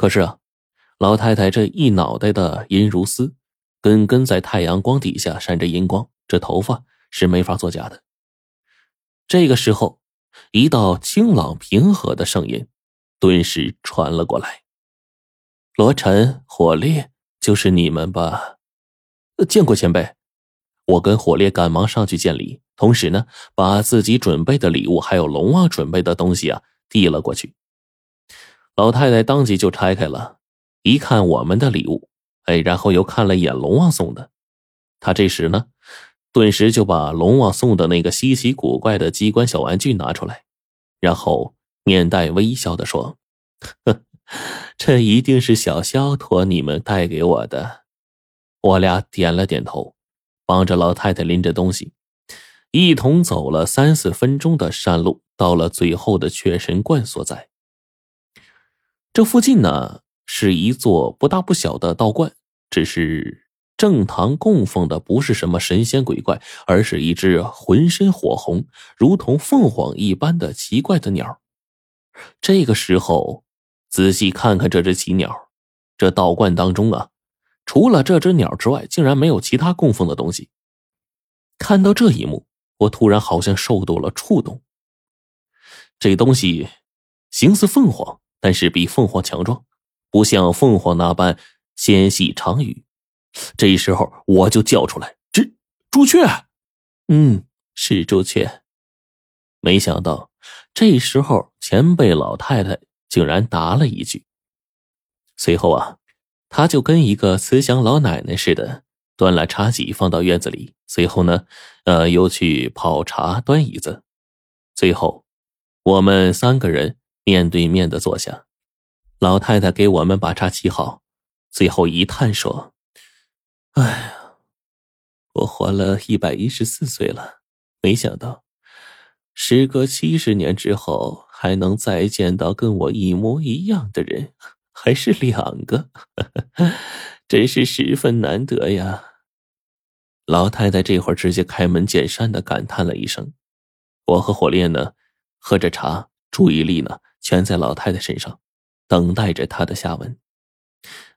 可是啊，老太太这一脑袋的银如丝，根根在太阳光底下闪着银光，这头发是没法作假的。这个时候，一道清朗平和的声音顿时传了过来：“罗晨、火烈，就是你们吧？见过前辈。”我跟火烈赶忙上去见礼，同时呢，把自己准备的礼物还有龙王准备的东西啊递了过去。老太太当即就拆开了，一看我们的礼物，哎，然后又看了一眼龙王送的，她这时呢，顿时就把龙王送的那个稀奇古怪的机关小玩具拿出来，然后面带微笑的说：“呵，这一定是小肖托你们带给我的。”我俩点了点头。帮着老太太拎着东西，一同走了三四分钟的山路，到了最后的雀神观所在。这附近呢，是一座不大不小的道观，只是正堂供奉的不是什么神仙鬼怪，而是一只浑身火红、如同凤凰一般的奇怪的鸟。这个时候，仔细看看这只奇鸟，这道观当中啊。除了这只鸟之外，竟然没有其他供奉的东西。看到这一幕，我突然好像受到了触动。这东西形似凤凰，但是比凤凰强壮，不像凤凰那般纤细长羽。这时候我就叫出来：“这朱雀，嗯，是朱雀。”没想到这时候前辈老太太竟然答了一句。随后啊。他就跟一个慈祥老奶奶似的，端了茶几放到院子里，随后呢，呃，又去泡茶、端椅子，最后，我们三个人面对面的坐下，老太太给我们把茶沏好，最后一叹说：“哎呀，我活了一百一十四岁了，没想到，时隔七十年之后，还能再见到跟我一模一样的人。”还是两个，真是十分难得呀！老太太这会儿直接开门见山的感叹了一声。我和火烈呢，喝着茶，注意力呢全在老太太身上，等待着她的下文。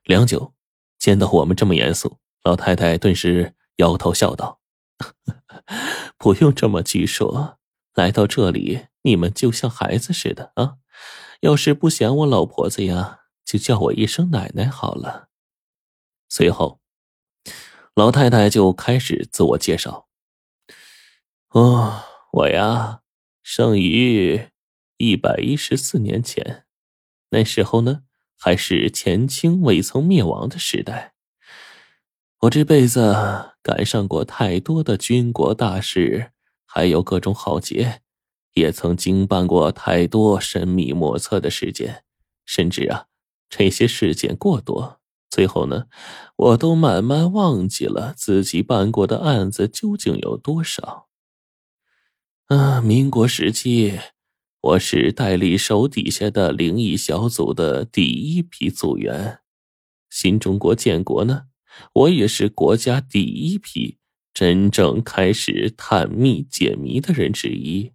良久，见到我们这么严肃，老太太顿时摇头笑道：“ 不用这么拘束，来到这里，你们就像孩子似的啊！要是不想我老婆子呀。”就叫我一声奶奶好了。随后，老太太就开始自我介绍：“哦，我呀，生于一百一十四年前，那时候呢，还是前清未曾灭亡的时代。我这辈子赶上过太多的军国大事，还有各种浩劫，也曾经办过太多神秘莫测的事件，甚至啊。”这些事件过多，最后呢，我都慢慢忘记了自己办过的案子究竟有多少。啊，民国时期，我是戴笠手底下的灵异小组的第一批组员。新中国建国呢，我也是国家第一批真正开始探秘解谜的人之一。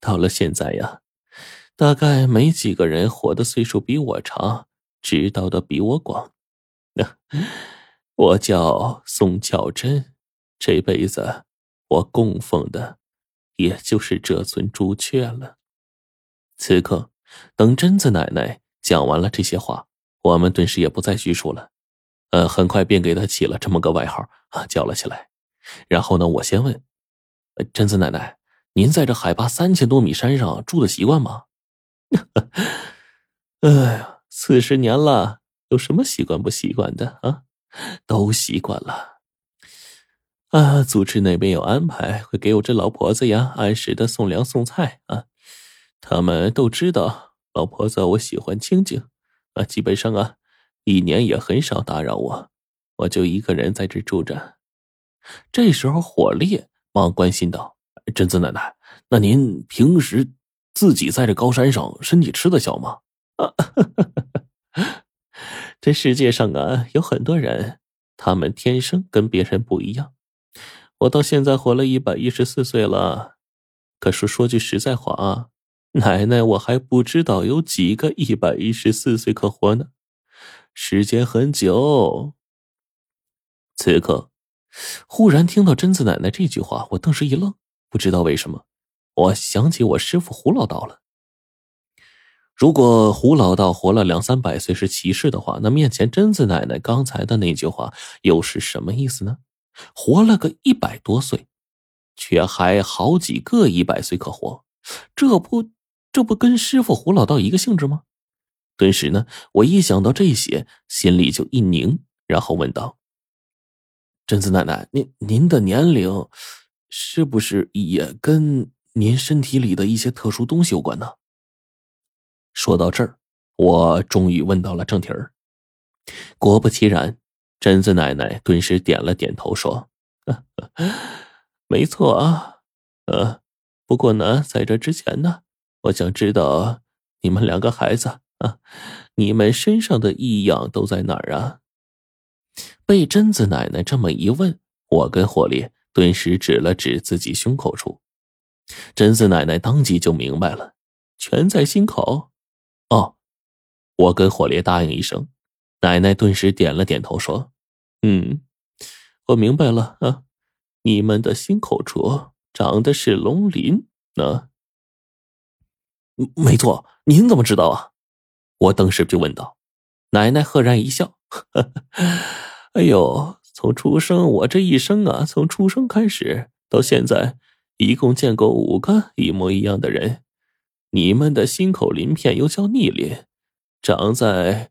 到了现在呀，大概没几个人活的岁数比我长。知道的比我广，我叫宋巧珍，这辈子我供奉的也就是这尊朱雀了。此刻，等贞子奶奶讲完了这些话，我们顿时也不再叙述了。呃，很快便给她起了这么个外号啊，叫了起来。然后呢，我先问贞子奶奶：“您在这海拔三千多米山上住的习惯吗？” 哎呀。四十年了，有什么习惯不习惯的啊？都习惯了。啊，组织那边有安排，会给我这老婆子呀按时的送粮送菜啊。他们都知道老婆子我喜欢清静啊，基本上啊一年也很少打扰我，我就一个人在这住着。这时候火烈忙关心道：“贞子奶奶，那您平时自己在这高山上，身体吃得消吗？”啊，这世界上啊，有很多人，他们天生跟别人不一样。我到现在活了一百一十四岁了，可是说句实在话啊，奶奶，我还不知道有几个一百一十四岁可活呢。时间很久。此刻，忽然听到贞子奶奶这句话，我顿时一愣，不知道为什么，我想起我师傅胡老道了。如果胡老道活了两三百岁是奇事的话，那面前贞子奶奶刚才的那句话又是什么意思呢？活了个一百多岁，却还好几个一百岁可活，这不这不跟师傅胡老道一个性质吗？顿时呢，我一想到这些，心里就一凝，然后问道：“贞子奶奶，您您的年龄是不是也跟您身体里的一些特殊东西有关呢？”说到这儿，我终于问到了正题儿。果不其然。贞子奶奶顿时点了点头，说：“ 没错啊，呃，不过呢，在这之前呢，我想知道你们两个孩子啊，你们身上的异样都在哪儿啊？”被贞子奶奶这么一问，我跟火烈顿时指了指自己胸口处，贞子奶奶当即就明白了，全在心口。哦，我跟火烈答应一声。奶奶顿时点了点头，说：“嗯，我明白了啊，你们的心口处长的是龙鳞啊。”没错，您怎么知道啊？我当时就问道。奶奶赫然一笑：“ 哎呦，从出生我这一生啊，从出生开始到现在，一共见过五个一模一样的人。你们的心口鳞片又叫逆鳞，长在……”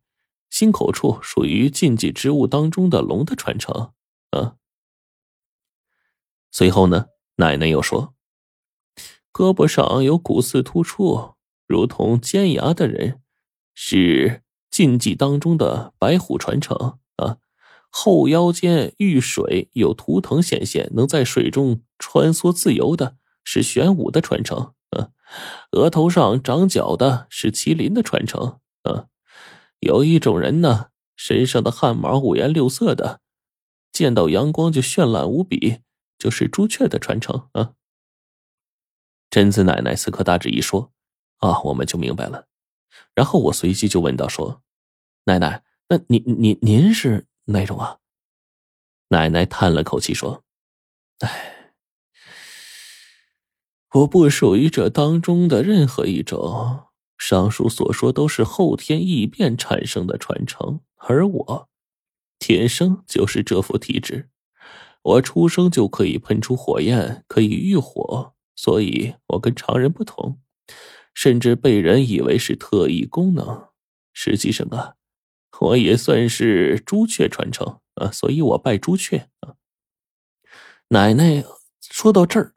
心口处属于禁忌之物当中的龙的传承啊。随后呢，奶奶又说，胳膊上有骨刺突出，如同尖牙的人，是禁忌当中的白虎传承啊。后腰间遇水有图腾显现，能在水中穿梭自由的，是玄武的传承啊。额头上长角的是麒麟的传承啊。有一种人呢，身上的汗毛五颜六色的，见到阳光就绚烂无比，就是朱雀的传承啊。贞子奶奶此刻大致一说，啊，我们就明白了。然后我随即就问道：“说，奶奶，那您您您是哪种啊？”奶奶叹了口气说：“哎，我不属于这当中的任何一种。”上述所说都是后天异变产生的传承，而我天生就是这副体质。我出生就可以喷出火焰，可以遇火，所以我跟常人不同，甚至被人以为是特异功能。实际上啊，我也算是朱雀传承啊，所以我拜朱雀啊。奶奶说到这儿，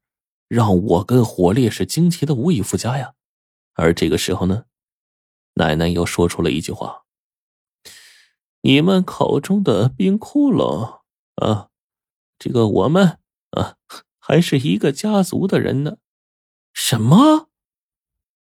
让我跟火烈是惊奇的无以复加呀。而这个时候呢，奶奶又说出了一句话：“你们口中的冰窟窿啊，这个我们啊，还是一个家族的人呢。”什么？